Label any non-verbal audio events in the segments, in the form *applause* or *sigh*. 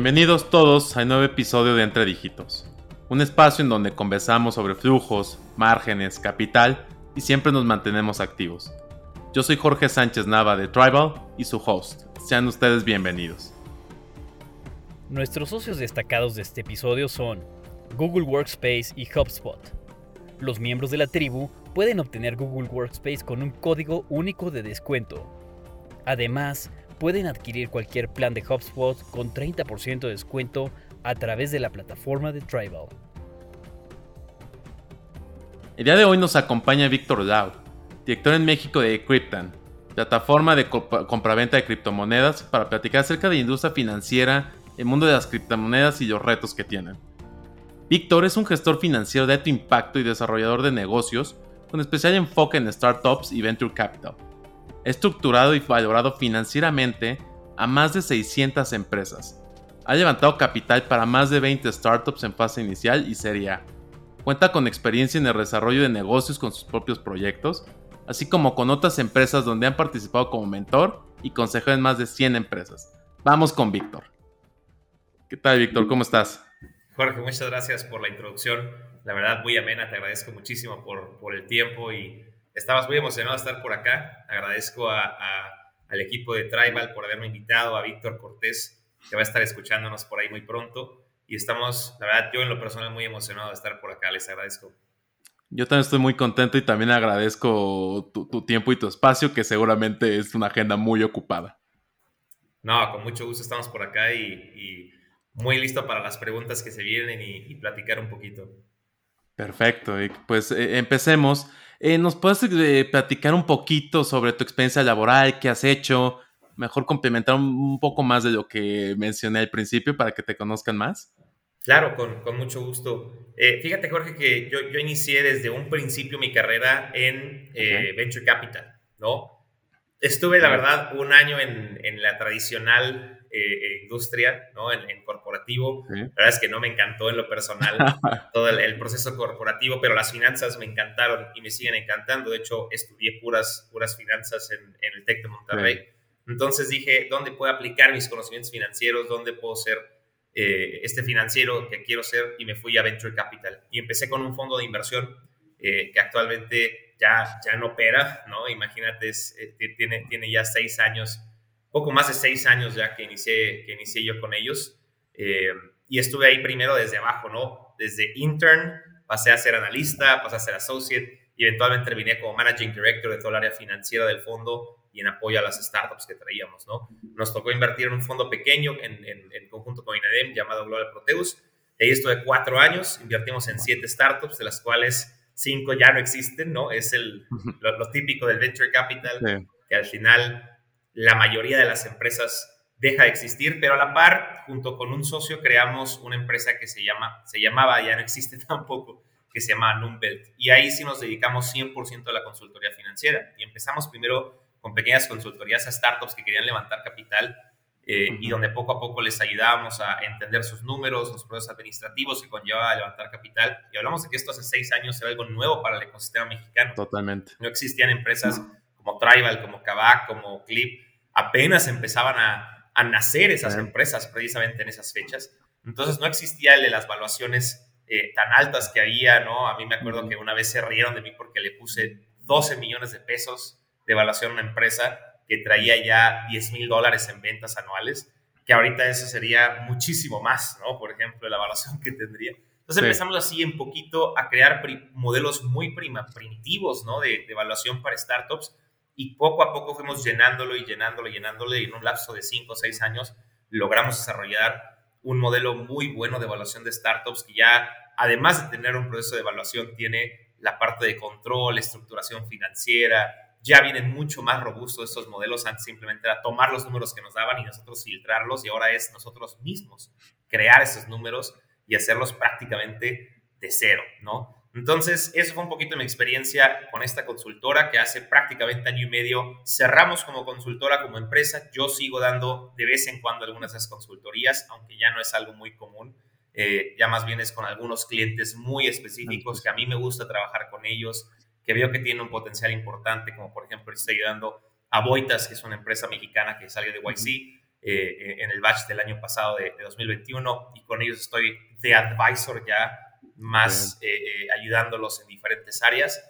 Bienvenidos todos al nuevo episodio de Entre Dígitos, un espacio en donde conversamos sobre flujos, márgenes, capital y siempre nos mantenemos activos. Yo soy Jorge Sánchez Nava de Tribal y su host. Sean ustedes bienvenidos. Nuestros socios destacados de este episodio son Google Workspace y HubSpot. Los miembros de la tribu pueden obtener Google Workspace con un código único de descuento. Además, pueden adquirir cualquier plan de HubSpot con 30% de descuento a través de la plataforma de Tribal. El día de hoy nos acompaña Víctor Lau, director en México de Cryptan, plataforma de compraventa de criptomonedas, para platicar acerca de la industria financiera, el mundo de las criptomonedas y los retos que tienen. Víctor es un gestor financiero de alto impacto y desarrollador de negocios, con especial enfoque en startups y venture capital estructurado y valorado financieramente a más de 600 empresas. Ha levantado capital para más de 20 startups en fase inicial y serie A. Cuenta con experiencia en el desarrollo de negocios con sus propios proyectos, así como con otras empresas donde han participado como mentor y consejero en más de 100 empresas. Vamos con Víctor. ¿Qué tal, Víctor? ¿Cómo estás? Jorge, muchas gracias por la introducción. La verdad, muy amena. Te agradezco muchísimo por, por el tiempo y Estabas muy emocionado de estar por acá. Agradezco al equipo de Tribal por haberme invitado, a Víctor Cortés, que va a estar escuchándonos por ahí muy pronto. Y estamos, la verdad, yo en lo personal muy emocionado de estar por acá. Les agradezco. Yo también estoy muy contento y también agradezco tu, tiempo y tu espacio, que seguramente es una agenda muy ocupada. No, con mucho gusto estamos por acá y, muy listo para las preguntas que se vienen y, platicar un poquito. Perfecto, pues eh, empecemos. Eh, ¿Nos puedes eh, platicar un poquito sobre tu experiencia laboral, qué has hecho? Mejor complementar un, poco más de lo que mencioné al principio para que te conozcan más. Claro, con, con mucho gusto. Eh, fíjate, Jorge, que yo, yo, inicié desde un principio mi carrera en Venture Capital, ¿no? Estuve, la verdad, un año en, en la tradicional eh, industria, ¿no? En, corporativo. La verdad es que no me encantó en lo personal *laughs* todo el, proceso corporativo, pero las finanzas me encantaron y me siguen encantando. De hecho, estudié puras, puras finanzas en, el TEC de Monterrey. Entonces dije, ¿dónde puedo aplicar mis conocimientos financieros? ¿Dónde puedo ser eh, este financiero que quiero ser? Y me fui a Venture Capital. Y empecé con un fondo de inversión eh, que actualmente ya, ya no opera, ¿no? Imagínate, tiene, tiene ya seis años poco más de seis años ya que inicié, que inicié yo con ellos. Eh, y estuve ahí primero desde abajo, ¿no? Desde intern, pasé a ser analista, pasé a ser associate y eventualmente terminé como managing director de todo el área financiera del fondo y en apoyo a las startups que traíamos, ¿no? Nos tocó invertir en un fondo pequeño en, en, conjunto con INADEM llamado Global Proteus. Ahí estuve cuatro años, invertimos en siete startups, de las cuales cinco ya no existen, ¿no? Es el, lo, típico del venture capital, que al final la mayoría de las empresas deja de existir, pero a la par, junto con un socio, creamos una empresa que se, llama, se llamaba, ya no existe *laughs* tampoco, que se llama Numbelt. Y ahí sí nos dedicamos 100% a la consultoría financiera. Y empezamos primero con pequeñas consultorías a startups que querían levantar capital eh, y donde poco a poco les ayudábamos a entender sus números, los procesos administrativos que conlleva levantar capital. Y hablamos de que esto hace seis años era algo nuevo para el ecosistema mexicano. Totalmente. No existían empresas como Tribal, como Kavak, como Clip, apenas empezaban a, nacer esas empresas precisamente en esas fechas. Entonces no existía el de las valuaciones eh, tan altas que había, ¿no? A mí me acuerdo que una vez se rieron de mí porque le puse 12 millones de pesos de evaluación a una empresa que traía ya 10 mil dólares en ventas anuales, que ahorita eso sería muchísimo más, ¿no? Por ejemplo, la evaluación que tendría. Entonces empezamos así en poquito a crear modelos muy prima, primitivos, ¿no? De, de evaluación para startups y poco a poco fuimos llenándolo y llenándolo y llenándolo y en un lapso de 5 o 6 años logramos desarrollar un modelo muy bueno de evaluación de startups que ya, además de tener un proceso de evaluación, tiene la parte de control, estructuración financiera, ya vienen mucho más robustos estos modelos, antes simplemente era tomar los números que nos daban y nosotros filtrarlos y ahora es nosotros mismos crear esos números y hacerlos prácticamente de cero, ¿no? Entonces, eso fue un poquito mi experiencia con esta consultora que hace prácticamente año y medio cerramos como consultora, como empresa. Yo sigo dando de vez en cuando algunas de esas consultorías, aunque ya no es algo muy común. Eh, ya más bien es con algunos clientes muy específicos que a mí me gusta trabajar con ellos, que veo que tienen un potencial importante, como por ejemplo estoy ayudando a Boitas, que es una empresa mexicana que salió de YC, eh, en el batch del año pasado de, 2021 y con ellos estoy de advisor ya más eh, ayudándolos en diferentes áreas.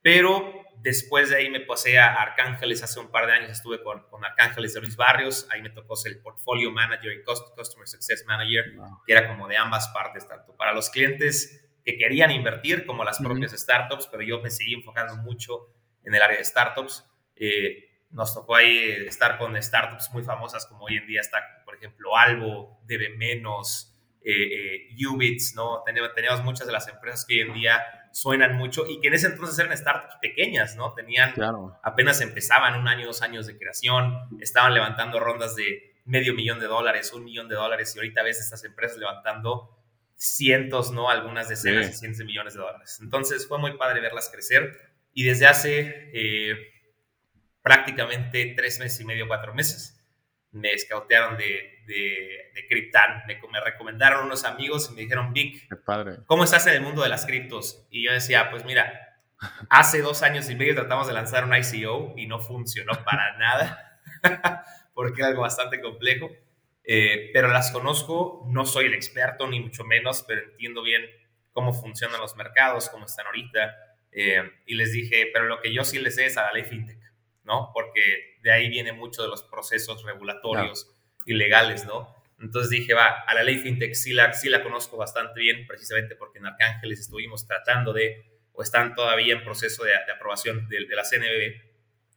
Pero después de ahí me pasé a Arcángeles, hace un par de años estuve con, con Arcángeles de Luis Barrios, ahí me tocó ser el Portfolio Manager y Customer Success Manager, que era como de ambas partes, tanto para los clientes que querían invertir como las propias startups, pero yo me seguí enfocando mucho en el área de startups. Eh, nos tocó ahí estar con startups muy famosas como hoy en día está, por ejemplo, Albo, DB Menos, eh, eh, Ubits, ¿no? Teníamos, muchas de las empresas que hoy en día suenan mucho y que en ese entonces eran startups pequeñas, ¿no? Tenían, apenas empezaban un año, dos años de creación, estaban levantando rondas de medio millón de dólares, un millón de dólares y ahorita ves estas empresas levantando cientos, ¿no? Algunas decenas y cientos de millones de dólares. Entonces fue muy padre verlas crecer y desde hace eh, prácticamente tres meses y medio, cuatro meses, me escautearon de, de, de Cryptan. Me, me, recomendaron unos amigos y me dijeron, Vic, ¿cómo estás en el mundo de las criptos? Y yo decía, pues mira, hace dos años y medio tratamos de lanzar un ICO y no funcionó para *laughs* nada, *laughs* porque era algo bastante complejo. Eh, pero las conozco, no soy el experto ni mucho menos, pero entiendo bien cómo funcionan los mercados, cómo están ahorita. Eh, y les dije, pero lo que yo sí les sé es a la ley fintech, ¿no? Porque de ahí viene mucho de los procesos regulatorios y legales, ¿no? Entonces dije, va, a la ley fintech sí la, sí la conozco bastante bien, precisamente porque en Arcángeles estuvimos tratando de, o están todavía en proceso de, aprobación de, la CNB.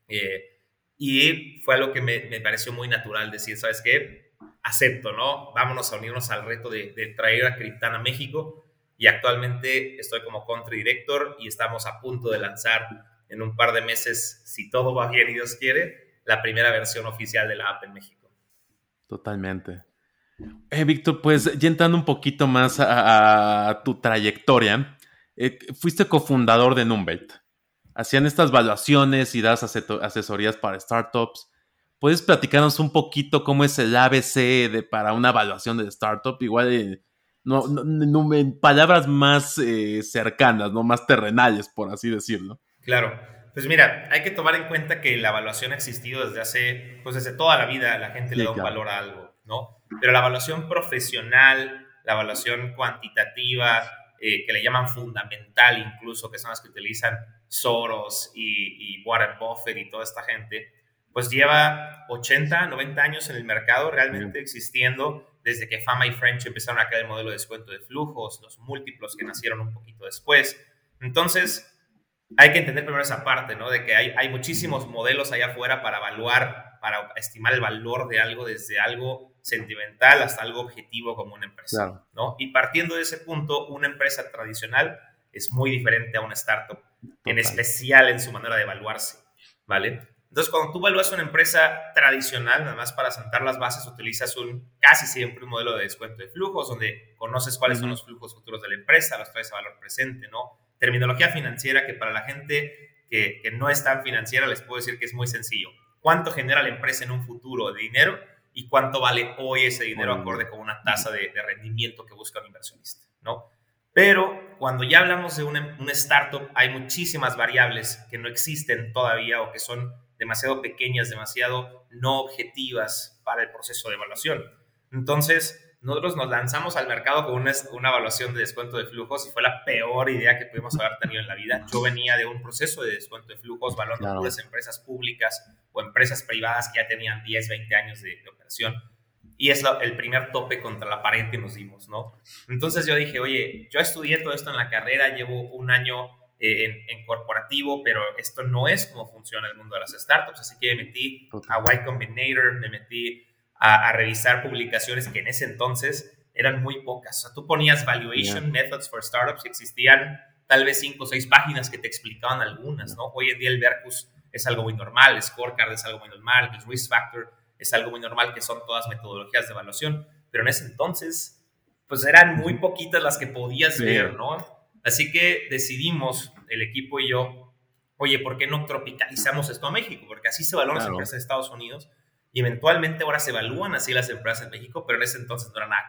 Eh, y fue algo que me, me pareció muy natural decir, ¿sabes qué? acepto, ¿no? Vámonos a unirnos al reto de, traer a Cryptan a México y actualmente estoy como country director y estamos a punto de lanzar en un par de meses, si todo va bien y Dios quiere, la primera versión oficial de la app en México. Totalmente. Eh, Víctor, pues ya entrando un poquito más a, tu trayectoria, eh, fuiste cofundador de Numbate. Hacían estas evaluaciones y das asesorías para startups. ¿Puedes platicarnos un poquito cómo es el ABC de, para una evaluación de startup? Igual eh, no, en palabras más eh, cercanas, no más terrenales, por así decirlo. Claro. Pues mira, hay que tomar en cuenta que la evaluación ha existido desde hace, pues desde toda la vida, la gente le da un valor a algo, ¿no? Pero la evaluación profesional, la evaluación cuantitativa, eh, que le llaman fundamental incluso, que son las que utilizan Soros y, y Warren Buffett y toda esta gente, pues lleva 80, 90 años en el mercado realmente existiendo desde que Fama y French empezaron a crear el modelo de descuento de flujos, los múltiplos que nacieron un poquito después. Entonces, hay que entender primero esa parte, ¿no? De que hay, hay muchísimos modelos allá afuera para evaluar, para estimar el valor de algo desde algo sentimental hasta algo objetivo como una empresa, ¿no? Y partiendo de ese punto, una empresa tradicional es muy diferente a una startup, en especial en su manera de evaluarse, ¿vale? Entonces, cuando tú evalúas una empresa tradicional, nada más para sentar las bases, utilizas un casi siempre un modelo de descuento de flujos, donde conoces cuáles son los flujos futuros de la empresa, los traes a valor presente, ¿no? Terminología financiera que para la gente que, que no es tan financiera les puedo decir que es muy sencillo. ¿Cuánto genera la empresa en un futuro de dinero y cuánto vale hoy ese dinero acorde con una tasa de, de rendimiento que busca un inversionista, ¿no? Pero cuando ya hablamos de una, una startup, hay muchísimas variables que no existen todavía o que son demasiado pequeñas, demasiado no objetivas para el proceso de evaluación. Entonces, nosotros nos lanzamos al mercado con una, una, evaluación de descuento de flujos y fue la peor idea que pudimos haber tenido en la vida. Yo venía de un proceso de descuento de flujos, valorando las empresas públicas o empresas privadas que ya tenían 10, 20 años de, operación. Y es el primer tope contra la pared que nos dimos, ¿no? Entonces yo dije, oye, yo estudié todo esto en la carrera, llevo un año eh, en, corporativo, pero esto no es como funciona el mundo de las startups, así que me metí a Y Combinator, me metí a, revisar publicaciones que en ese entonces eran muy pocas. O sea, tú ponías Valuation Methods for Startups y existían tal vez cinco o seis páginas que te explicaban algunas, ¿no? Hoy en día el Vercus es algo muy normal, Scorecard es algo muy normal, el Risk Factor es algo muy normal, que son todas metodologías de evaluación, pero en ese entonces, pues eran muy poquitas las que podías ver, ¿no? Así que decidimos, el equipo y yo, oye, ¿por qué no tropicalizamos esto a México? Porque así se evalúan las empresas de Estados Unidos y eventualmente ahora se evalúan así las empresas en México, pero en ese entonces no era nada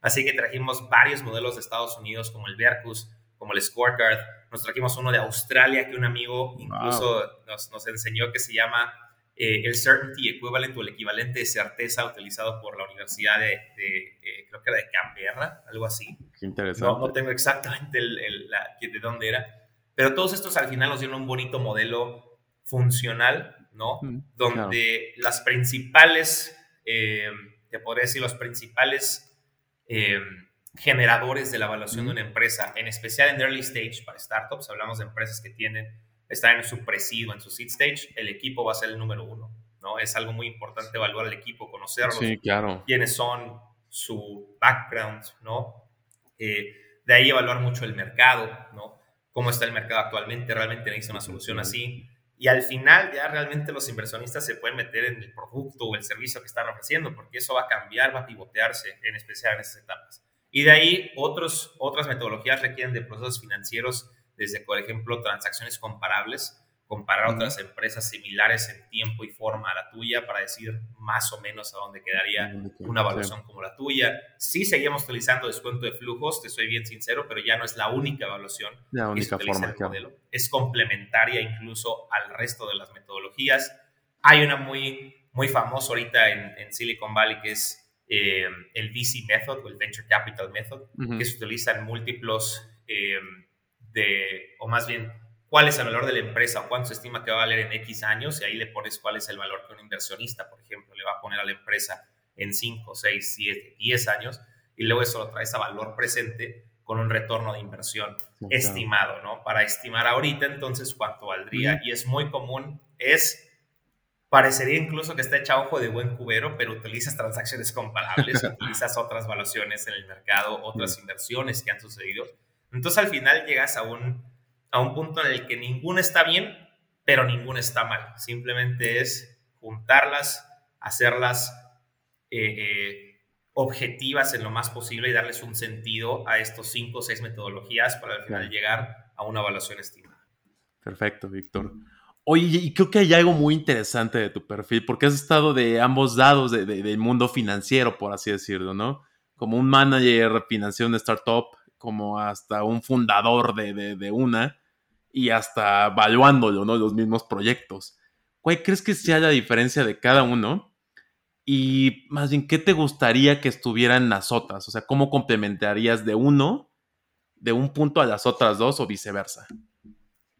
Así que trajimos varios modelos de Estados Unidos, como el Vercus, como el Scorecard. Nos trajimos uno de Australia que un amigo incluso nos, nos, enseñó que se llama eh, el Certainty Equivalent o el equivalente de certeza utilizado por la Universidad de, eh, creo que era de Canberra, algo así. Qué interesante. No, tengo exactamente el, de dónde era, pero todos estos al final nos dieron un bonito modelo funcional, ¿no? Mm, Donde las principales, eh, te podría decir, los principales eh, generadores de la evaluación de una empresa, en especial en early stage para startups, hablamos de empresas que tienen, están en su presidio, en su seed stage, el equipo va a ser el número uno, ¿no? Es algo muy importante evaluar al equipo, conocerlos, sí, claro. quiénes son, su background, ¿no? Eh, de ahí evaluar mucho el mercado, ¿no? Cómo está el mercado actualmente, realmente necesita una solución así. Y al final ya realmente los inversionistas se pueden meter en el producto o el servicio que están ofreciendo, porque eso va a cambiar, va a pivotearse, en especial en esas etapas. Y de ahí otros, otras metodologías requieren de procesos financieros, desde, por ejemplo, transacciones comparables, comparar otras empresas similares en tiempo y forma a la tuya para decir más o menos a dónde quedaría una evaluación como la tuya. Sí seguimos utilizando descuento de flujos, te soy bien sincero, pero ya no es la única evaluación la única forma, el modelo. Es complementaria incluso al resto de las metodologías. Hay una muy, muy famosa ahorita en, Silicon Valley que es eh, el VC Method o el Venture Capital Method, que se utiliza en múltiplos eh, de, o más bien, cuál es el valor de la empresa o cuánto se estima que va a valer en X años y ahí le pones cuál es el valor que un inversionista, por ejemplo, le va a poner a la empresa en 5, 6, 7, 10 años y luego eso lo traes a valor presente con un retorno de inversión estimado, ¿no? Para estimar ahorita entonces cuánto valdría. Y es muy común, es, parecería incluso que está hecha ojo de buen cubero, pero utilizas transacciones comparables, *laughs* utilizas otras valuaciones en el mercado, otras inversiones que han sucedido. Entonces al final llegas a un a un punto en el que ninguna está bien, pero ninguna está mal. Simplemente es juntarlas, hacerlas eh, eh, objetivas en lo más posible y darles un sentido a estos cinco o seis metodologías para al final llegar a una evaluación estimada. Perfecto, Víctor. Oye, y creo que hay algo muy interesante de tu perfil, porque has estado de ambos lados del mundo financiero, por así decirlo, ¿no? Como un manager financiero de startup, como hasta un fundador de, una y hasta evaluándolo, ¿no? Los mismos proyectos. ¿Cuál crees que sea la diferencia de cada uno? Y más bien, ¿qué te gustaría que estuvieran las otras? O sea, ¿cómo complementarías de uno, de un punto a las otras dos o viceversa?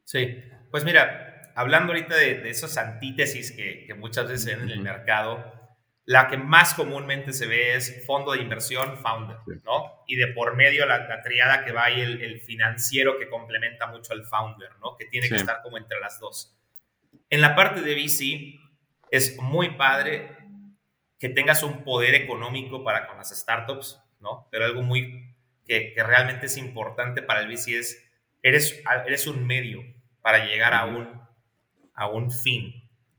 Sí, pues mira, hablando ahorita de, de esas antítesis que, muchas veces ven en el mercado, la que más comúnmente se ve es fondo de inversión, founder, ¿no? Y de por medio la, triada que va ahí, el, financiero que complementa mucho al founder, ¿no? Que tiene que estar como entre las dos. En la parte de VC, es muy padre que tengas un poder económico para con las startups, ¿no? Pero algo muy que, realmente es importante para el VC es, eres, eres un medio para llegar a un, a un fin,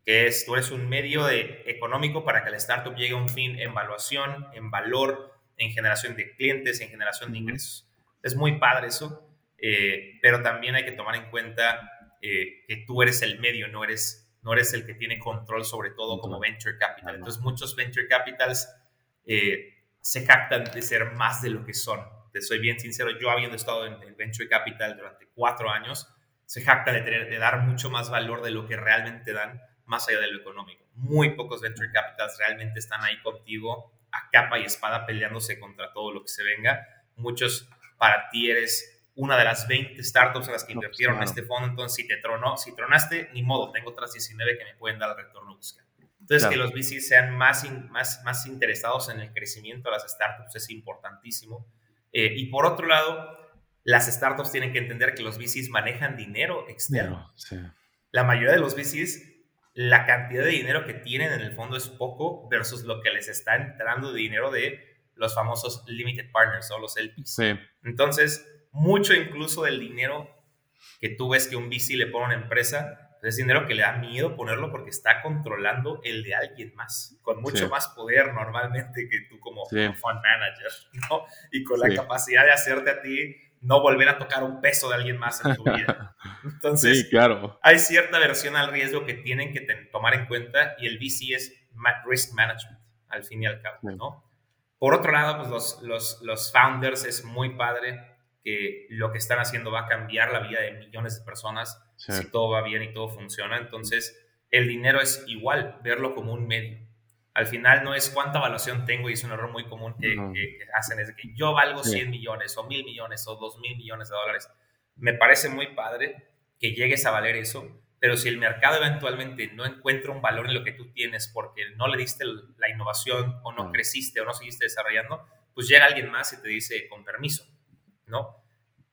que es, tú eres un medio de, económico para que la startup llegue a un fin en valuación, en valor, en generación de clientes, en generación de ingresos. Es muy padre eso, eh, pero también hay que tomar en cuenta eh, que tú eres el medio, no eres, no eres el que tiene control sobre todo como venture capital. Entonces muchos venture capitals eh, se jactan de ser más de lo que son. Te soy bien sincero, yo habiendo estado en el venture capital durante cuatro años, se jactan de, tener, de dar mucho más valor de lo que realmente dan más allá de lo económico. Muy pocos venture capitals realmente están ahí contigo a capa y espada peleándose contra todo lo que se venga. Muchos para ti eres una de las 20 startups a las que pues, invirtieron en este fondo, entonces si te tronó, si tronaste, ni modo, tengo otras 19 que me pueden dar el retorno buscado. Entonces, que los VCs sean más, más, más interesados en el crecimiento de las startups es importantísimo. Eh, y por otro lado, las startups tienen que entender que los VCs manejan dinero externo. La mayoría de los VCs la cantidad de dinero que tienen en el fondo es poco versus lo que les está entrando de dinero de los famosos limited partners o los LPs. Sí. Entonces, mucho incluso del dinero que tú ves que un VC le pone a una empresa, pues es dinero que le da miedo ponerlo porque está controlando el de alguien más, con mucho más poder normalmente que tú como, fund manager, *laughs* ¿no? Y con la capacidad de hacerte a ti no volver a tocar un peso de alguien más en tu vida. *laughs* Entonces, sí, claro. hay cierta versión al riesgo que tienen que tomar en cuenta y el VC es risk management, al fin y al cabo, ¿no? Por otro lado, pues los, los, los, founders es muy padre que lo que están haciendo va a cambiar la vida de millones de personas si todo va bien y todo funciona. Entonces, el dinero es igual, verlo como un medio. Al final no es cuánta evaluación tengo y es un error muy común que, hacen, es que yo valgo 100 millones o 1000 millones o 2000 millones de dólares. Me parece muy padre que llegues a valer eso, pero si el mercado eventualmente no encuentra un valor en lo que tú tienes porque no le diste la innovación o no creciste o no seguiste desarrollando, pues llega alguien más y te dice con permiso, ¿no?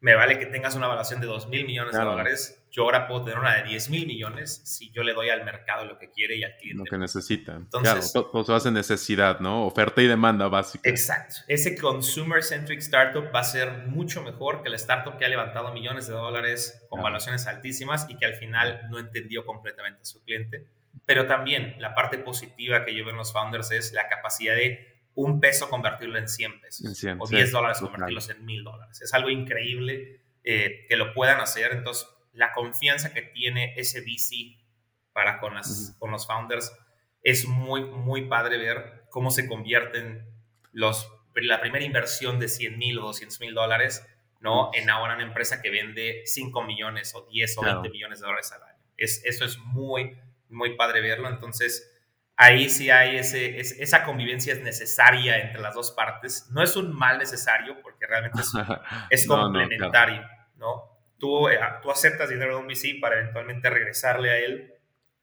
me vale que tengas una evaluación de 2 mil millones de dólares. Yo ahora puedo tener una de 10 mil millones si yo le doy al mercado lo que quiere y al cliente. Lo que necesita. Entonces, claro, todo se en necesidad, ¿no? Oferta y demanda básica. Exacto. Ese consumer-centric startup va a ser mucho mejor que el startup que ha levantado millones de dólares con evaluaciones altísimas y que al final no entendió completamente a su cliente. Pero también la parte positiva que yo veo en los founders es la capacidad de un peso convertirlo en 100 pesos o 10 dólares convertirlos en 1000 dólares. Es algo increíble eh, que lo puedan hacer. Entonces, la confianza que tiene ese VC para con, las, con los founders es muy, muy padre ver cómo se convierten los, la primera inversión de 100 mil o 200 mil dólares ¿no? en ahora una empresa que vende 5 millones o 10 o 20 millones de dólares al año. Es, eso es muy, muy padre verlo. Entonces, ahí sí hay ese, esa convivencia es necesaria entre las dos partes. No es un mal necesario porque realmente es, *laughs* complementario, no, tú aceptas dinero de un VC para eventualmente regresarle a él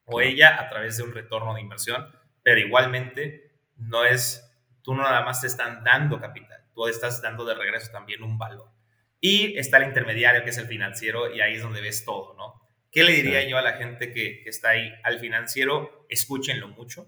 o ella a través de un retorno de inversión, pero igualmente no es, tú no nada más te están dando capital, tú estás dando de regreso también un valor. Y está el intermediario que es el financiero y ahí es donde ves todo, ¿no? ¿Qué le diría yo a la gente que, está ahí? Al financiero, escúchenlo mucho.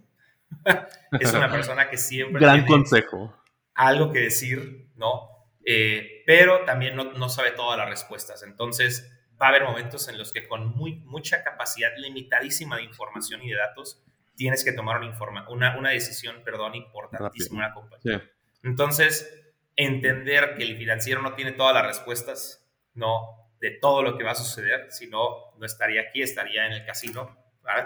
*laughs* es una persona que siempre... Gran consejo. Algo que decir, ¿no? Eh, pero también no, sabe todas las respuestas. Entonces, va a haber momentos en los que con muy, mucha capacidad limitadísima de información y de datos, tienes que tomar una, una, una decisión, perdón, importantísima en una compañía. Entonces, entender que el financiero no tiene todas las respuestas, no, de todo lo que va a suceder, si no, no estaría aquí, estaría en el casino.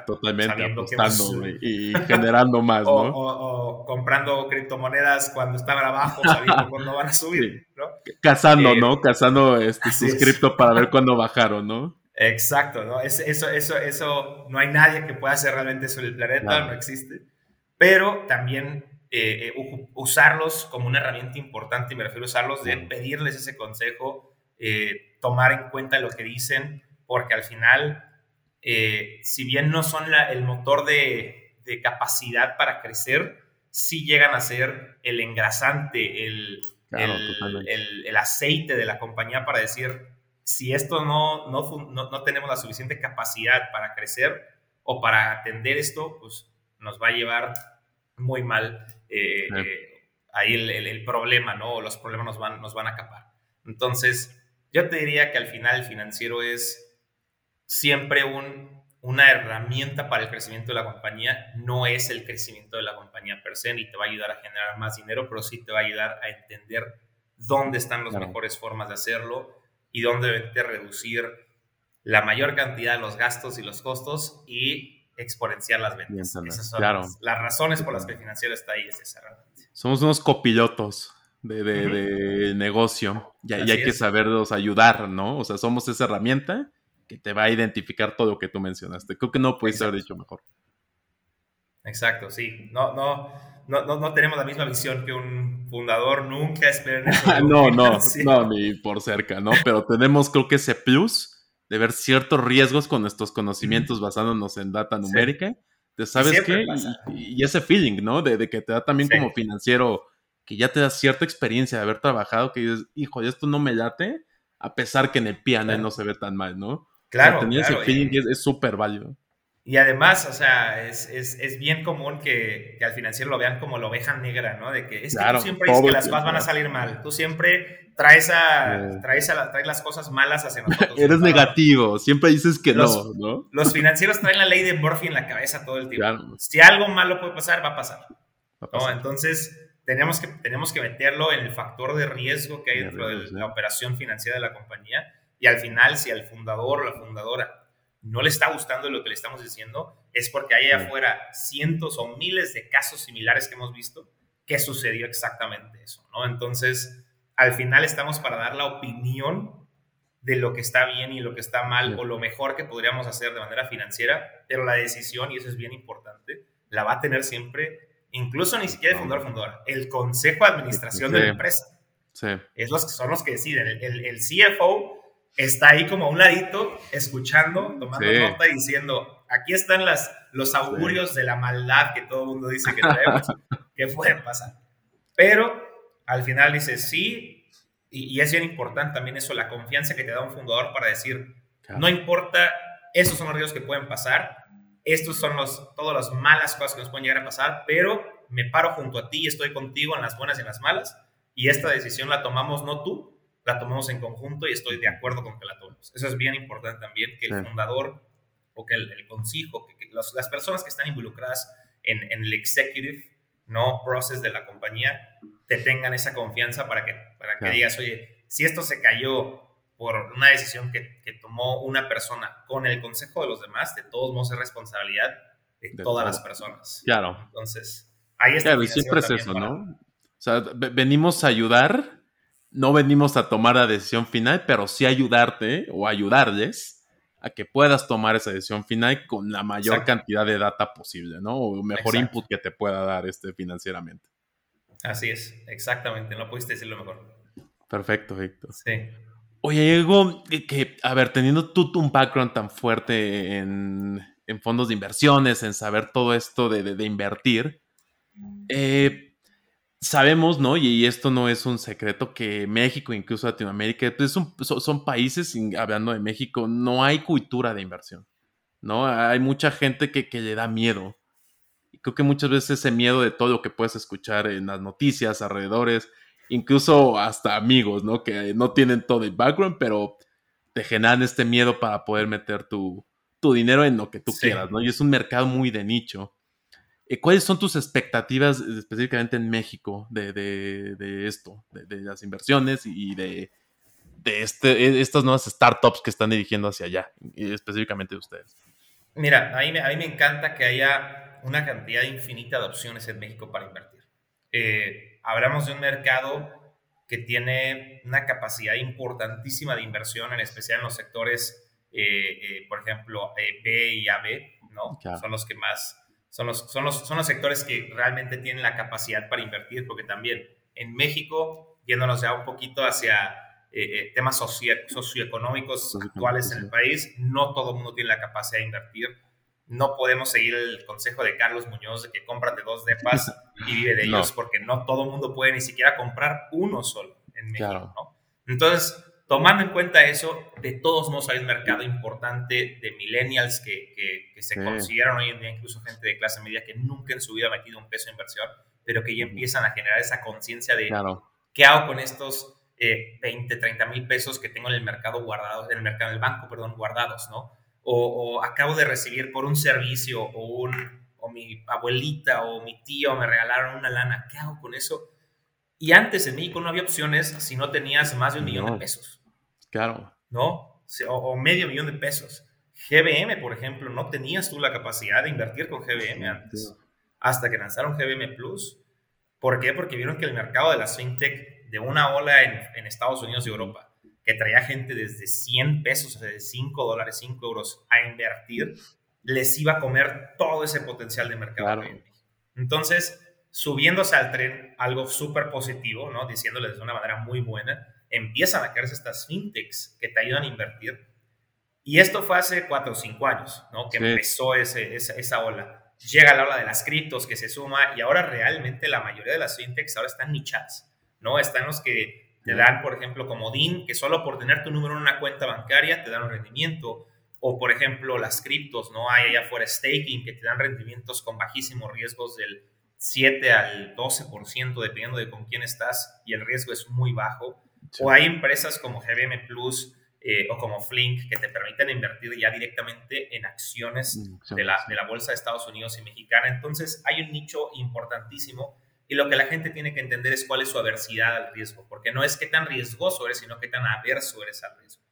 Totalmente, apostando y, generando más, ¿no? O, comprando criptomonedas cuando están abajo, sabiendo *laughs* cuándo van a subir, ¿no? Cazando, ¿no? Eh, Cazando este, sus cripto para ver *laughs* cuándo bajaron, ¿no? Exacto, ¿no? eso, eso, eso, no hay nadie que pueda hacer realmente eso en el planeta, no existe. Pero también eh, eh, usarlos como una herramienta importante, y me refiero a usarlos de pedirles ese consejo, eh, tomar en cuenta lo que dicen, porque al final, eh, si bien no son el motor de, capacidad para crecer, sí llegan a ser el engrasante, el, el, aceite de la compañía para decir, si esto no, no, no, tenemos la suficiente capacidad para crecer o para atender esto, pues nos va a llevar muy mal eh, ahí el, problema, ¿no? los problemas nos van, nos van a acapar. Entonces, yo te diría que al final el financiero es siempre un, una herramienta para el crecimiento de la compañía, no es el crecimiento de la compañía per se, ni te va a ayudar a generar más dinero, pero sí te va a ayudar a entender dónde están las mejores formas de hacerlo y dónde debe reducir la mayor cantidad de los gastos y los costos y exponenciar las ventas. Esas son las, razones por las que el financiero está ahí, es esa Somos unos copilotos de, negocio y, hay que saberlos ayudar, ¿no? O sea, somos esa herramienta que te va a identificar todo lo que tú mencionaste. Creo que no puede ser dicho mejor. Exacto, sí. No, no, no, no, tenemos la misma visión que un fundador, nunca esperen *laughs* no, no, *laughs* no, ni por cerca, ¿no? Pero tenemos creo que ese plus de ver ciertos riesgos con nuestros conocimientos basándonos en data numérica. ¿Sabes qué? Y, ese feeling, ¿no? De, que te da también como financiero que ya te da cierta experiencia de haber trabajado, que dices, hijo, esto no me late, a pesar que en el piano no se ve tan mal, ¿no? Claro. O ese feeling es súper válido. Y además, o sea, es, es, es bien común que, que, al financiero lo vean como la oveja negra, ¿no? De que es que tú siempre dices que las cosas van a salir mal. Tú siempre traes, a, traes, a, traes las cosas malas hacia nosotros. *laughs* Eres negativo, siempre dices que no, ¿no? Los financieros traen la ley de Murphy en la cabeza todo el tiempo. Si algo malo puede pasar, va a pasar. Va a pasar. ¿no? Entonces tenemos que, tenemos que meterlo en el factor de riesgo que hay dentro de la operación financiera de la compañía y al final si al fundador o la fundadora no le está gustando lo que le estamos diciendo, es porque hay afuera cientos o miles de casos similares que hemos visto que sucedió exactamente eso, ¿no? Entonces, al final estamos para dar la opinión de lo que está bien y lo que está mal o lo mejor que podríamos hacer de manera financiera, pero la decisión, y eso es bien importante, la va a tener siempre, incluso ni siquiera el fundador fundador, el consejo de administración de la empresa. Sí. Es los, son los que deciden. El, el, CFO está ahí como a un ladito, escuchando, tomando nota y diciendo, aquí están las, los augurios de la maldad que todo el mundo dice que traemos, *laughs* que pueden pasar. Pero al final dice, sí, y, es bien importante también eso, la confianza que te da un fundador para decir, no importa, esos son los riesgos que pueden pasar, estos son los, todas las malas cosas que nos pueden llegar a pasar, pero me paro junto a ti y estoy contigo en las buenas y en las malas, y esta decisión la tomamos no tú, la tomamos en conjunto y estoy de acuerdo con que la tomemos. Eso es bien importante también, que el fundador o que el, el consejo, que, las personas que están involucradas en, en el executive, no process de la compañía, te tengan esa confianza para que, para que digas, oye, si esto se cayó por una decisión que, que, tomó una persona con el consejo de los demás, de todos modos es responsabilidad de, todas las personas. Claro. Entonces, ahí está. Claro, y siempre es eso, ¿no? O sea, venimos a ayudar, no venimos a tomar la decisión final, pero sí ayudarte o ayudarles a que puedas tomar esa decisión final con la mayor cantidad de data posible, ¿no? O mejor input que te pueda dar este financieramente. Así es, exactamente, no pudiste decirlo mejor. Perfecto, Víctor. Sí. Oye, algo que, a ver, teniendo tú un background tan fuerte en, fondos de inversiones, en saber todo esto de, invertir, eh, sabemos, ¿no? Y, esto no es un secreto, que México, incluso Latinoamérica, pues son, son, países, hablando de México, no hay cultura de inversión, ¿no? Hay mucha gente que, que le da miedo creo que muchas veces ese miedo de todo lo que puedes escuchar en las noticias, alrededores, incluso hasta amigos, ¿no? Que no tienen todo el background, pero te generan este miedo para poder meter tu, dinero en lo que tú quieras, ¿no? Y es un mercado muy de nicho. Eh, ¿Cuáles son tus expectativas específicamente en México de, esto, de, las inversiones y de, este, estas nuevas startups que están dirigiendo hacia allá, específicamente de ustedes? Mira, a mí, a mí me encanta que haya una cantidad infinita de opciones en México para invertir. Eh, hablamos de un mercado que tiene una capacidad importantísima de inversión, en especial en los sectores, eh, eh, por ejemplo, B y AB, ¿no? Son los que más, son los, son, los, son los sectores que realmente tienen la capacidad para invertir, porque también en México, yéndonos ya un poquito hacia temas socioeconómicos actuales en el país, no todo el mundo tiene la capacidad de invertir. No podemos seguir el consejo de Carlos Muñoz de que cómprate dos depas y vive de *laughs* ellos, porque no todo el mundo puede ni siquiera comprar uno solo en México, ¿no? Entonces, tomando en cuenta eso, de todos modos hay un mercado importante de millennials que, que, se consideran hoy en día incluso gente de clase media que nunca en su vida ha metido un peso de inversión, pero que ya empiezan a generar esa conciencia de qué hago con estos 20, eh, 30 mil pesos que tengo en el mercado guardados, en el mercado del banco, perdón, guardados, ¿no? o, acabo de recibir por un servicio o, un, o mi abuelita o mi tío me regalaron una lana, ¿qué hago con eso? Y antes en México no había opciones si no tenías más de un millón de pesos. Claro. ¿No? O, medio millón de pesos. GBM, por ejemplo, no tenías tú la capacidad de invertir con GBM antes. Hasta que lanzaron GBM Plus. ¿Por qué? Porque vieron que el mercado de la fintech de una ola en, en Estados Unidos y Europa que traía gente desde 100 pesos, de 5 dólares, 5 euros a invertir, les iba a comer todo ese potencial de mercado. Entonces, subiéndose al tren, algo súper positivo, ¿no? Diciéndoles de una manera muy buena, empiezan a crearse estas fintechs que te ayudan a invertir. Y esto fue hace 4 o 5 años, ¿no? Que empezó ese, esa, esa ola. Llega la ola de las criptos que se suma y ahora realmente la mayoría de las fintechs ahora están nichadas, ¿no? Están los que te dan, por ejemplo, como DIN, que solo por tener tu número en una cuenta bancaria te dan un rendimiento. O, por ejemplo, las criptos, ¿no? Hay allá afuera staking que te dan rendimientos con bajísimos riesgos del 7 al 12%, dependiendo de con quién estás, y el riesgo es muy bajo. O hay empresas como GBM Plus eh, o como Flink que te permiten invertir ya directamente en acciones de la, de la bolsa de Estados Unidos y mexicana. Entonces, hay un nicho importantísimo y lo que la gente tiene que entender es cuál es su aversidad al riesgo, porque no es qué tan riesgoso eres, sino qué tan averso eres al riesgo.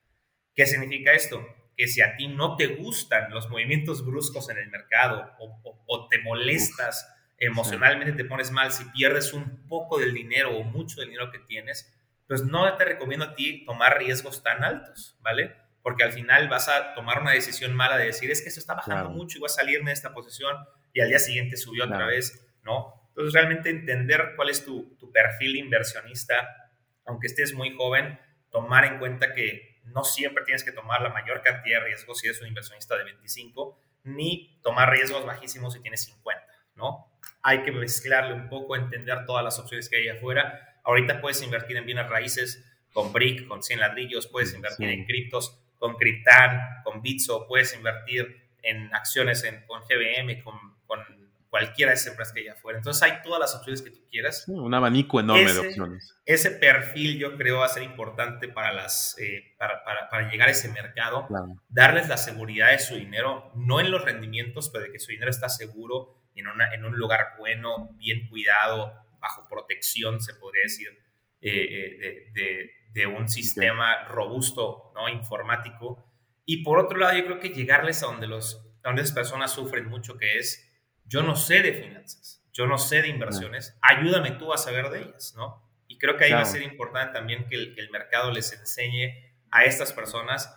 ¿Qué significa esto? Que si a ti no te gustan los movimientos bruscos en el mercado o, te molestas emocionalmente, te pones mal, si pierdes un poco del dinero o mucho del dinero que tienes, pues no te recomiendo a ti tomar riesgos tan altos, ¿vale? Porque al final vas a tomar una decisión mala de decir, es que esto está bajando mucho y voy a salirme de esta posición y al día siguiente subió otra vez, ¿no? Entonces, realmente entender cuál es tu, tu perfil inversionista, aunque estés muy joven, tomar en cuenta que no siempre tienes que tomar la mayor cantidad de riesgos si eres un inversionista de 25, ni tomar riesgos bajísimos si tienes 50, ¿no? Hay que mezclarle un poco, entender todas las opciones que hay afuera. Ahorita puedes invertir en bienes raíces con Brick, con 100 ladrillos, puedes invertir en criptos con Cryptan, con Bitso, puedes invertir en acciones en, con GBM, con, con cualquiera de esas empresas que hay afuera. Entonces hay todas las opciones que tú quieras. un abanico enorme de opciones. Ese perfil yo creo va a ser importante para, las, eh, para, para, para, llegar a ese mercado, darles la seguridad de su dinero, no en los rendimientos, pero de que su dinero está seguro en, una, en un lugar bueno, bien cuidado, bajo protección, se podría decir, eh, eh, de, de, de, un sistema robusto, ¿no? informático. Y por otro lado, yo creo que llegarles a donde, los, donde esas personas sufren mucho, que es yo no sé de finanzas, yo no sé de inversiones, ayúdame tú a saber de ellas, ¿no? Y creo que ahí va a ser importante también que el, mercado les enseñe a estas personas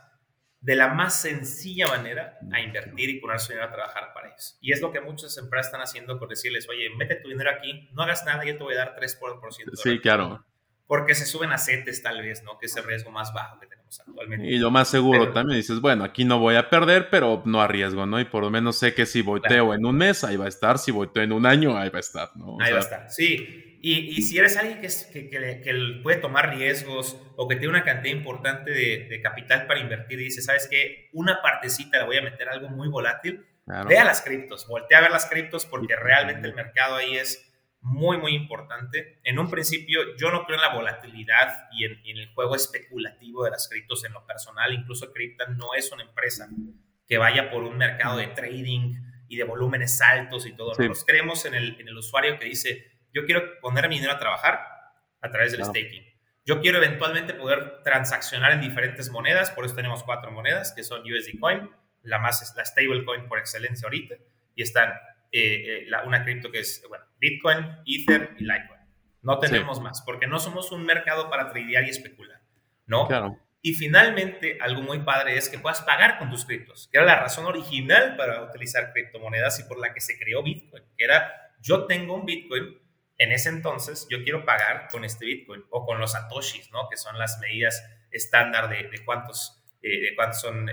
de la más sencilla manera a invertir y poner su dinero a trabajar para ellos. Y es lo que muchas empresas están haciendo con decirles, oye, mete tu dinero aquí, no hagas nada, yo te voy a dar 3%. Sí, claro. Porque se suben a CETES tal vez, ¿no? Que es el riesgo más bajo que y lo más seguro también dices, bueno, aquí no voy a perder, pero no arriesgo, ¿no? Y por lo menos sé que si volteo en un mes, ahí va a estar, si volteo en un año, ahí va a estar, ¿no? ahí va a estar, sí. Y, y, si eres alguien que, que, que, puede tomar riesgos o que tiene una cantidad importante de, de capital para invertir y dices, ¿sabes qué? Una partecita la voy a meter algo muy volátil, ve a las criptos, voltea a ver las criptos porque realmente el mercado ahí es muy, muy importante. En un principio, yo no creo en la volatilidad y en, el juego especulativo de las criptos en lo personal. Incluso Crypto no es una empresa que vaya por un mercado de trading y de volúmenes altos y todo. Nosotros creemos en el, en el usuario que dice, yo quiero poner mi dinero a trabajar a través del staking. Yo quiero eventualmente poder transaccionar en diferentes monedas, por eso tenemos cuatro monedas, que son USD Coin, la más la stablecoin por excelencia ahorita, y están eh, eh, una cripto que es, bueno, Bitcoin, Ether y Litecoin. No tenemos más, porque no somos un mercado para tradear y especular, ¿no? Claro. Y finalmente, algo muy padre es que puedas pagar con tus criptos, que era la razón original para utilizar criptomonedas y por la que se creó Bitcoin, que era yo tengo un Bitcoin, en ese entonces yo quiero pagar con este Bitcoin o con los satoshis, ¿no? Que son las medidas estándar de, de cuántos, eh, de cuántos son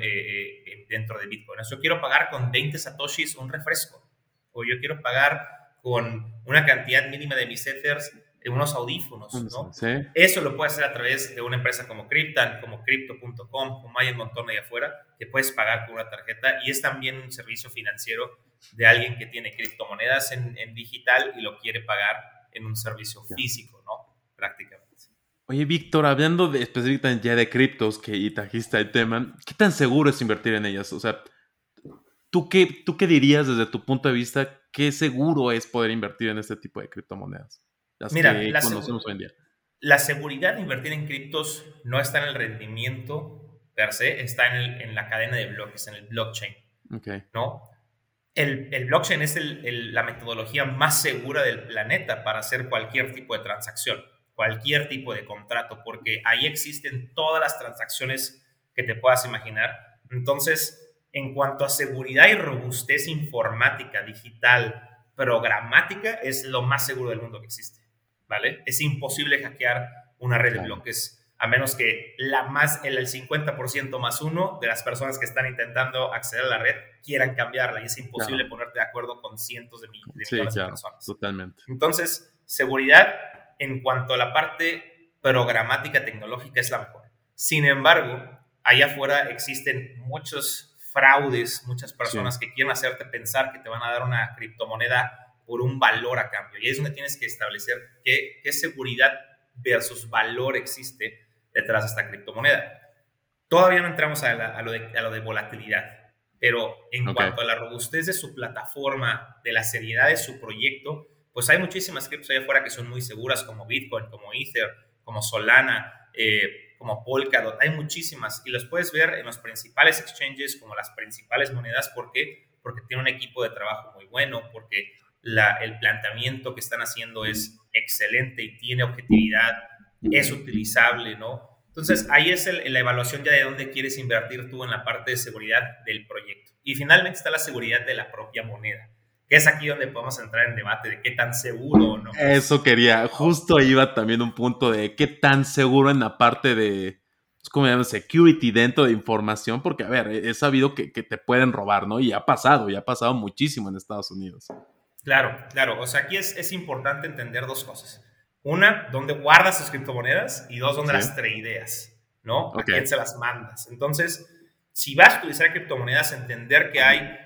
dentro de Bitcoin. Yo quiero pagar con 20 satoshis un refresco o yo quiero pagar con una cantidad mínima de mis Ethers en unos audífonos, ¿no? Eso lo puedes hacer a través de una empresa como Cryptan, como Crypto.com, como hay un montón ahí afuera, que puedes pagar con una tarjeta y es también un servicio financiero de alguien que tiene criptomonedas en, digital y lo quiere pagar en un servicio físico, ¿no? Prácticamente. Oye, Víctor, hablando de, específicamente ya de criptos, que y trajiste el tema, ¿qué tan seguro es invertir en ellas? O sea, ¿Tú qué, ¿Tú qué dirías desde tu punto de vista? ¿Qué seguro es poder invertir en este tipo de criptomonedas? Las Mira, que la conocemos hoy en día. La seguridad de invertir en criptos no está en el rendimiento per se, está en, el, en la cadena de bloques, en el blockchain. Okay. ¿no? El, el blockchain es el, la metodología más segura del planeta para hacer cualquier tipo de transacción, cualquier tipo de contrato, porque ahí existen todas las transacciones que te puedas imaginar. Entonces, en cuanto a seguridad y robustez informática, digital, programática, es lo más seguro del mundo que existe, ¿vale? Es imposible hackear una red de bloques a menos que la más, el, 50% más uno de las personas que están intentando acceder a la red quieran cambiarla y es imposible ponerte de acuerdo con cientos de, millones de personas. Totalmente. Entonces, seguridad en cuanto a la parte programática tecnológica es la mejor. Sin embargo, allá afuera existen muchos fraudes, muchas personas que quieren hacerte pensar que te van a dar una criptomoneda por un valor a cambio. Y ahí es donde tienes que establecer qué, qué seguridad versus valor existe detrás de esta criptomoneda. Todavía no entramos a, lo, de, a lo, de, volatilidad, pero en cuanto a la robustez de su plataforma, de la seriedad de su proyecto, pues hay muchísimas criptos allá afuera que son muy seguras, como Bitcoin, como Ether, como Solana. Eh, como Polkadot, hay muchísimas y los puedes ver en los principales exchanges como las principales monedas. ¿Por qué? Porque tiene un equipo de trabajo muy bueno, porque la, el planteamiento que están haciendo es excelente y tiene objetividad es utilizable, ¿no? Entonces, ahí es la evaluación ya de dónde quieres invertir tú en la parte de seguridad del proyecto. Y finalmente está la seguridad de la propia moneda, que es aquí donde podemos entrar en debate de qué tan seguro o no. Eso quería, justo ahí iba también un punto de qué tan seguro en la parte de, ¿cómo llaman? Security dentro de información, porque a ver, he sabido que, que te pueden robar, ¿no? Y ha pasado, y ha pasado muchísimo en Estados Unidos. Claro, claro. O sea, aquí es, es importante entender dos cosas. Una, dónde guardas tus criptomonedas y dos, dónde las tradeas, ¿no? A quién se las mandas. Entonces, si vas a utilizar criptomonedas, entender que hay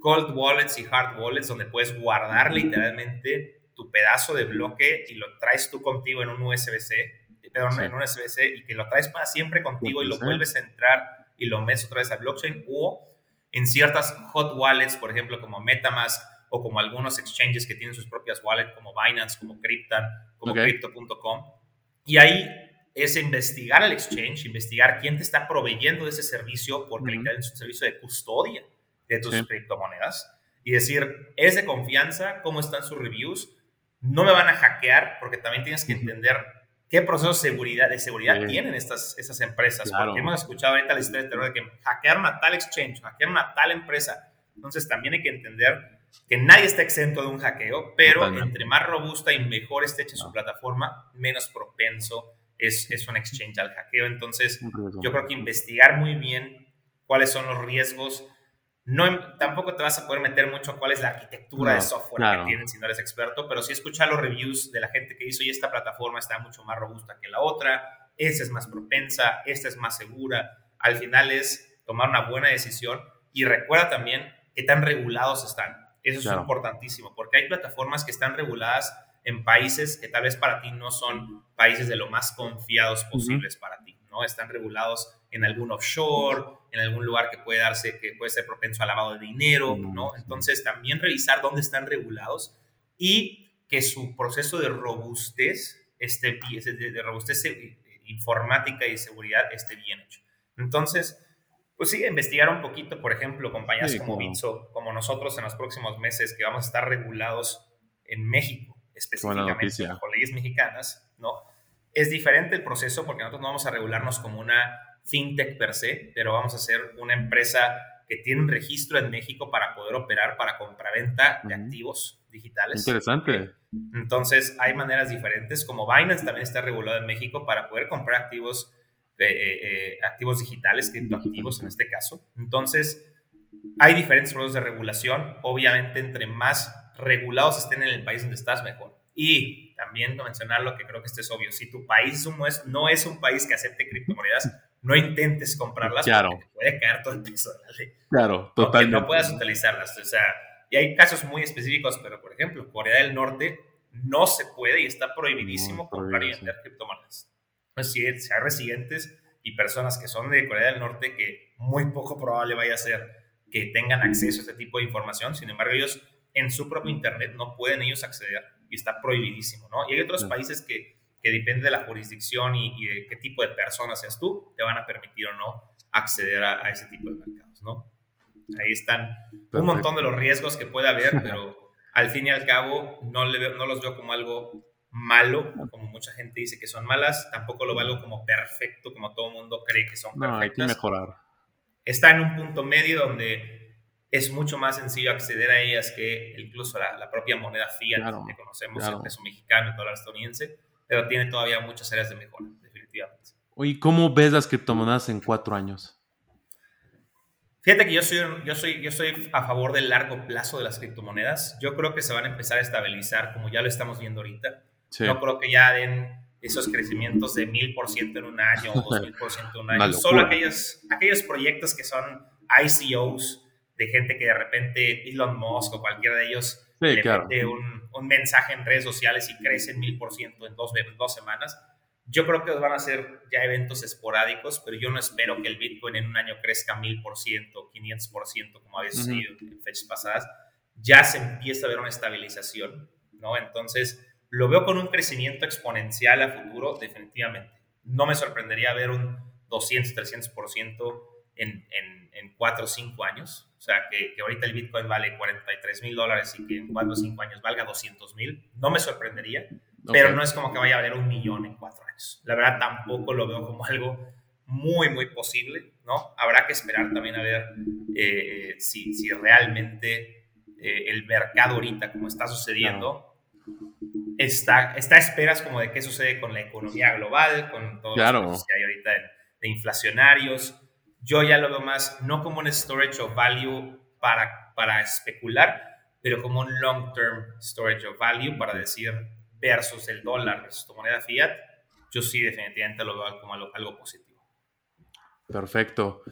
cold wallets y hard wallets donde puedes guardar literalmente tu pedazo de bloque y lo traes tú contigo en un USB-C, perdón, en un USB-C y que lo traes para siempre contigo y lo vuelves a entrar y lo metes otra vez al blockchain o en ciertas hot wallets, por ejemplo, como MetaMask o como algunos exchanges que tienen sus propias wallets, como Binance, como Cryptan, como Crypto.com. Y ahí es investigar el exchange, investigar quién te está proveyendo de ese servicio, porque uh es un servicio de custodia de tus criptomonedas. Y decir, ¿es de confianza? ¿Cómo están sus reviews? No me van a hackear, porque también tienes que entender qué proceso de seguridad, de seguridad tienen estas, estas empresas. Porque hemos escuchado ahorita la historia de terror de que hackearon a tal exchange, hackearon a tal empresa. Entonces también hay que entender que nadie está exento de un hackeo, pero entre más robusta y mejor esté hecha su ah. plataforma, menos propenso es, es un exchange al hackeo. Entonces, yo creo que investigar muy bien cuáles son los riesgos. No, tampoco te vas a poder meter mucho a cuál es la arquitectura de software que tienen si no eres experto, pero sí escuchar los reviews de la gente que hizo y esta plataforma está mucho más robusta que la otra, esta es más propensa, esta es más segura. Al final es tomar una buena decisión y recuerda también qué tan regulados están eso es importantísimo, porque hay plataformas que están reguladas en países que tal vez para ti no son países de lo más confiados posibles para ti, ¿no? Están regulados en algún offshore, en algún lugar que puede darse, que puede ser propenso a lavado de dinero, ¿no? Entonces también revisar dónde están regulados y que su proceso de robustez esté de robustez informática y seguridad esté bien hecho. Entonces, pues sí, investigar un poquito, por ejemplo, compañías como Bitso, como nosotros en los próximos meses, que vamos a estar regulados en México, específicamente por leyes mexicanas, ¿no? Es diferente el proceso porque nosotros no vamos a regularnos como una fintech per se, pero vamos a ser una empresa que tiene un registro en México para poder operar para compraventa de activos digitales. Interesante. Entonces, hay maneras diferentes, como Binance también está regulado en México para poder comprar activos eh, eh, activos digitales, criptoactivos en este caso. Entonces, hay diferentes modos de regulación. Obviamente, entre más regulados estén en el país donde estás, mejor. Y también mencionar lo que creo que esto es obvio. Si tu país no es, un país que acepte criptomonedas, no intentes comprarlas claro. porque te puede caer todo el peso de la ley. Claro, totalmente. no puedas utilizarlas. O sea, y hay casos muy específicos, pero por ejemplo, Corea del Norte no se puede y está prohibidísimo comprar y vender criptomonedas sea residentes y personas que son de Corea del Norte que muy poco probable vaya a ser que tengan acceso a este tipo de información. Sin embargo, ellos en su propio Internet no pueden ellos acceder y está prohibidísimo, ¿no? Y hay otros países que, que depende de la jurisdicción y, de qué tipo de persona seas tú, te van a permitir o no acceder a, ese tipo de mercados, ¿no? Ahí están un montón de los riesgos que puede haber, pero al fin y al cabo no, le no los veo como algo malo, como mucha gente dice que son malas, tampoco lo valgo como perfecto, como todo mundo cree que son perfectas. No, hay que mejorar. Está en un punto medio donde es mucho más sencillo acceder a ellas que incluso la, propia moneda fiat que conocemos, el peso mexicano, el dólar estadounidense, pero tiene todavía muchas áreas de mejora, definitivamente. Oye, ¿cómo ves las criptomonedas en cuatro años? Fíjate que yo soy, yo, soy, yo soy a favor del largo plazo de las criptomonedas. Yo creo que se van a empezar a estabilizar, como ya lo estamos viendo ahorita. No creo que ya den esos crecimientos de mil por ciento en un año o dos mil por ciento en un *laughs* año. Solo aquellos, aquellos proyectos que son ICOs de gente que de repente Elon Musk o cualquiera de ellos le mete un, un, mensaje en redes sociales y crece mil por ciento en dos, dos semanas. Yo creo que van a ser ya eventos esporádicos, pero yo no espero que el Bitcoin en un año crezca mil por ciento, 500 por ciento, como había sucedido en fechas pasadas. Ya se empieza a ver una estabilización, ¿no? Entonces, lo veo con un crecimiento exponencial a futuro, definitivamente. No me sorprendería ver un 200, 300% en, en, en 4 o 5 años. O sea, que, que, ahorita el Bitcoin vale 43 mil dólares y que en 4 o 5 años valga 200 mil. No me sorprendería. pero no es como que vaya a valer un millón en cuatro años. La verdad tampoco lo veo como algo muy, muy posible, ¿no? Habrá que esperar también a ver eh, si, si, realmente eh, el mercado ahorita, como está sucediendo, está, está a esperas como de qué sucede con la economía global, con todos los que hay ahorita de, inflacionarios. Yo ya lo veo más, no como un storage of value para, para especular, pero como un long-term storage of value para decir versus el dólar versus tu moneda fiat, yo sí definitivamente lo veo como algo, positivo. Perfecto.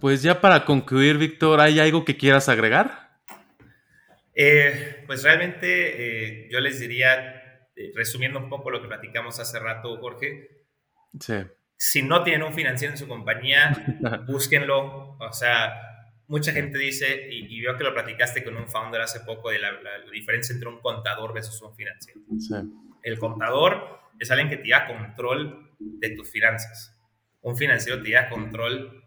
Pues ya para concluir, Víctor, ¿hay algo que quieras agregar? Eh, pues realmente eh, yo les diría, eh, resumiendo un poco lo que platicamos hace rato, Jorge, si no tienen un financiero en su compañía, *laughs* búsquenlo. O sea, mucha gente dice, y, veo que lo platicaste con un founder hace poco, de la, diferencia entre un contador versus un financiero. El contador es alguien que te da control de tus finanzas. Un financiero te da control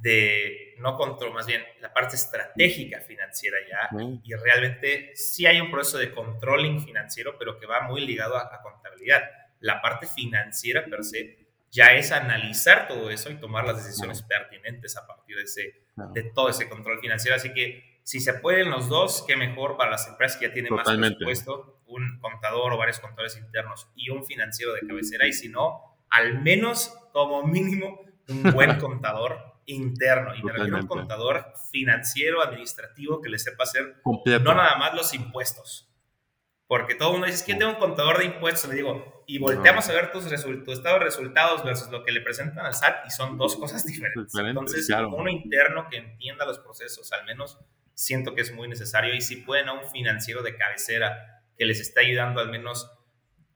de, no control, más bien la parte estratégica financiera ya. Y realmente sí hay un proceso de controlling financiero, pero que va muy ligado a, a contabilidad. La parte financiera per se ya es analizar todo eso y tomar las decisiones pertinentes a partir de, ese, de todo ese control financiero. Así que si se pueden los dos, qué mejor para las empresas que ya tienen más presupuesto, un contador o varios contadores internos y un financiero de cabecera, y si no, al menos como mínimo un buen *laughs* contador interno. Y me refiero a un contador financiero, administrativo, que le sepa hacer no nada más los impuestos, porque todo el mundo dice, que tengo un contador de impuestos? Le digo, y volteamos a ver tus, tu estado de resultados versus lo que le presentan al SAT y son dos cosas diferentes. Entonces, uno interno que entienda los procesos, al menos siento que es muy necesario. Y si pueden a un financiero de cabecera que les esté ayudando, al menos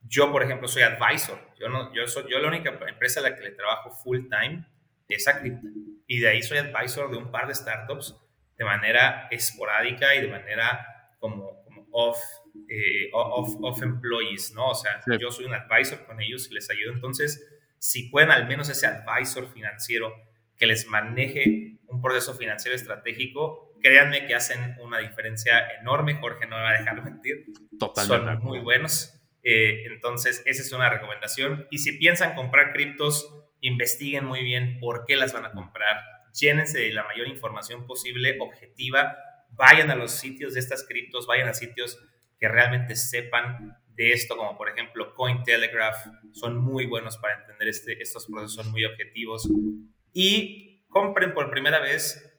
yo, por ejemplo, soy advisor. Yo, no, yo, soy, yo la única empresa a la que le trabajo full time es a Crypto. Y de ahí soy advisor de un par de startups de manera esporádica y de manera como, como off eh, of, employees, ¿no? O sea, yo soy un advisor con ellos y les ayudo. Entonces, si pueden al menos ese advisor financiero que les maneje un proceso financiero estratégico, créanme que hacen una diferencia enorme. Jorge no me va a dejar mentir. Totalmente. Son muy buenos. Eh, entonces, esa es una recomendación. Y si piensan comprar criptos, investiguen muy bien por qué las van a comprar. Llénense de la mayor información posible, objetiva. Vayan a los sitios de estas criptos, vayan a sitios que realmente sepan de esto, como por ejemplo Cointelegraph, son muy buenos para entender este, estos procesos, son muy objetivos. Y compren por primera vez,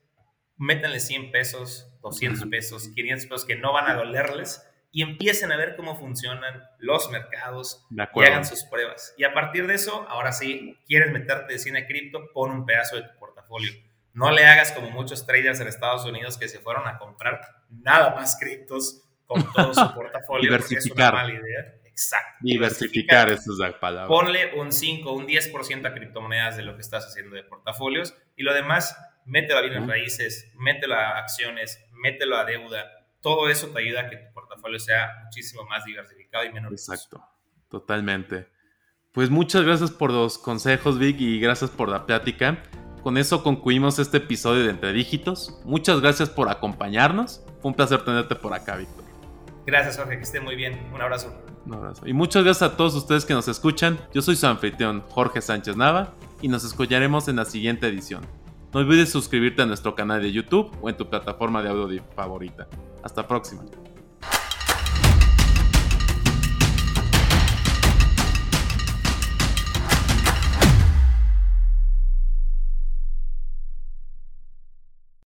métanle 100 pesos, 200 pesos, 500 pesos que no van a dolerles y empiecen a ver cómo funcionan los mercados y hagan sus pruebas. Y a partir de eso, ahora sí, quieres meterte de cine cripto, pon un pedazo de tu portafolio. No le hagas como muchos traders en Estados Unidos que se fueron a comprar nada más criptos con todo su *laughs* portafolio. Diversificar. Es una mala idea. Exacto. Diversificar, esa es la palabra. Ponle un 5, un 10% a criptomonedas de lo que estás haciendo de portafolios y lo demás, mételo a bienes raíces, mételo a acciones, mételo a deuda. Todo eso te ayuda a que tu portafolio sea muchísimo más diversificado y menos. Exacto, totalmente. Pues muchas gracias por los consejos, Vic, y gracias por la plática. Con eso concluimos este episodio de Entre Dígitos. Muchas gracias por acompañarnos. Fue un placer tenerte por acá, Víctor. Gracias, Jorge, que esté muy bien. Un abrazo. Un abrazo. Y muchas gracias a todos ustedes que nos escuchan. Yo soy su anfitrión, Jorge Sánchez Nava, y nos escucharemos en la siguiente edición. No olvides suscribirte a nuestro canal de YouTube o en tu plataforma de audio favorita. Hasta próxima.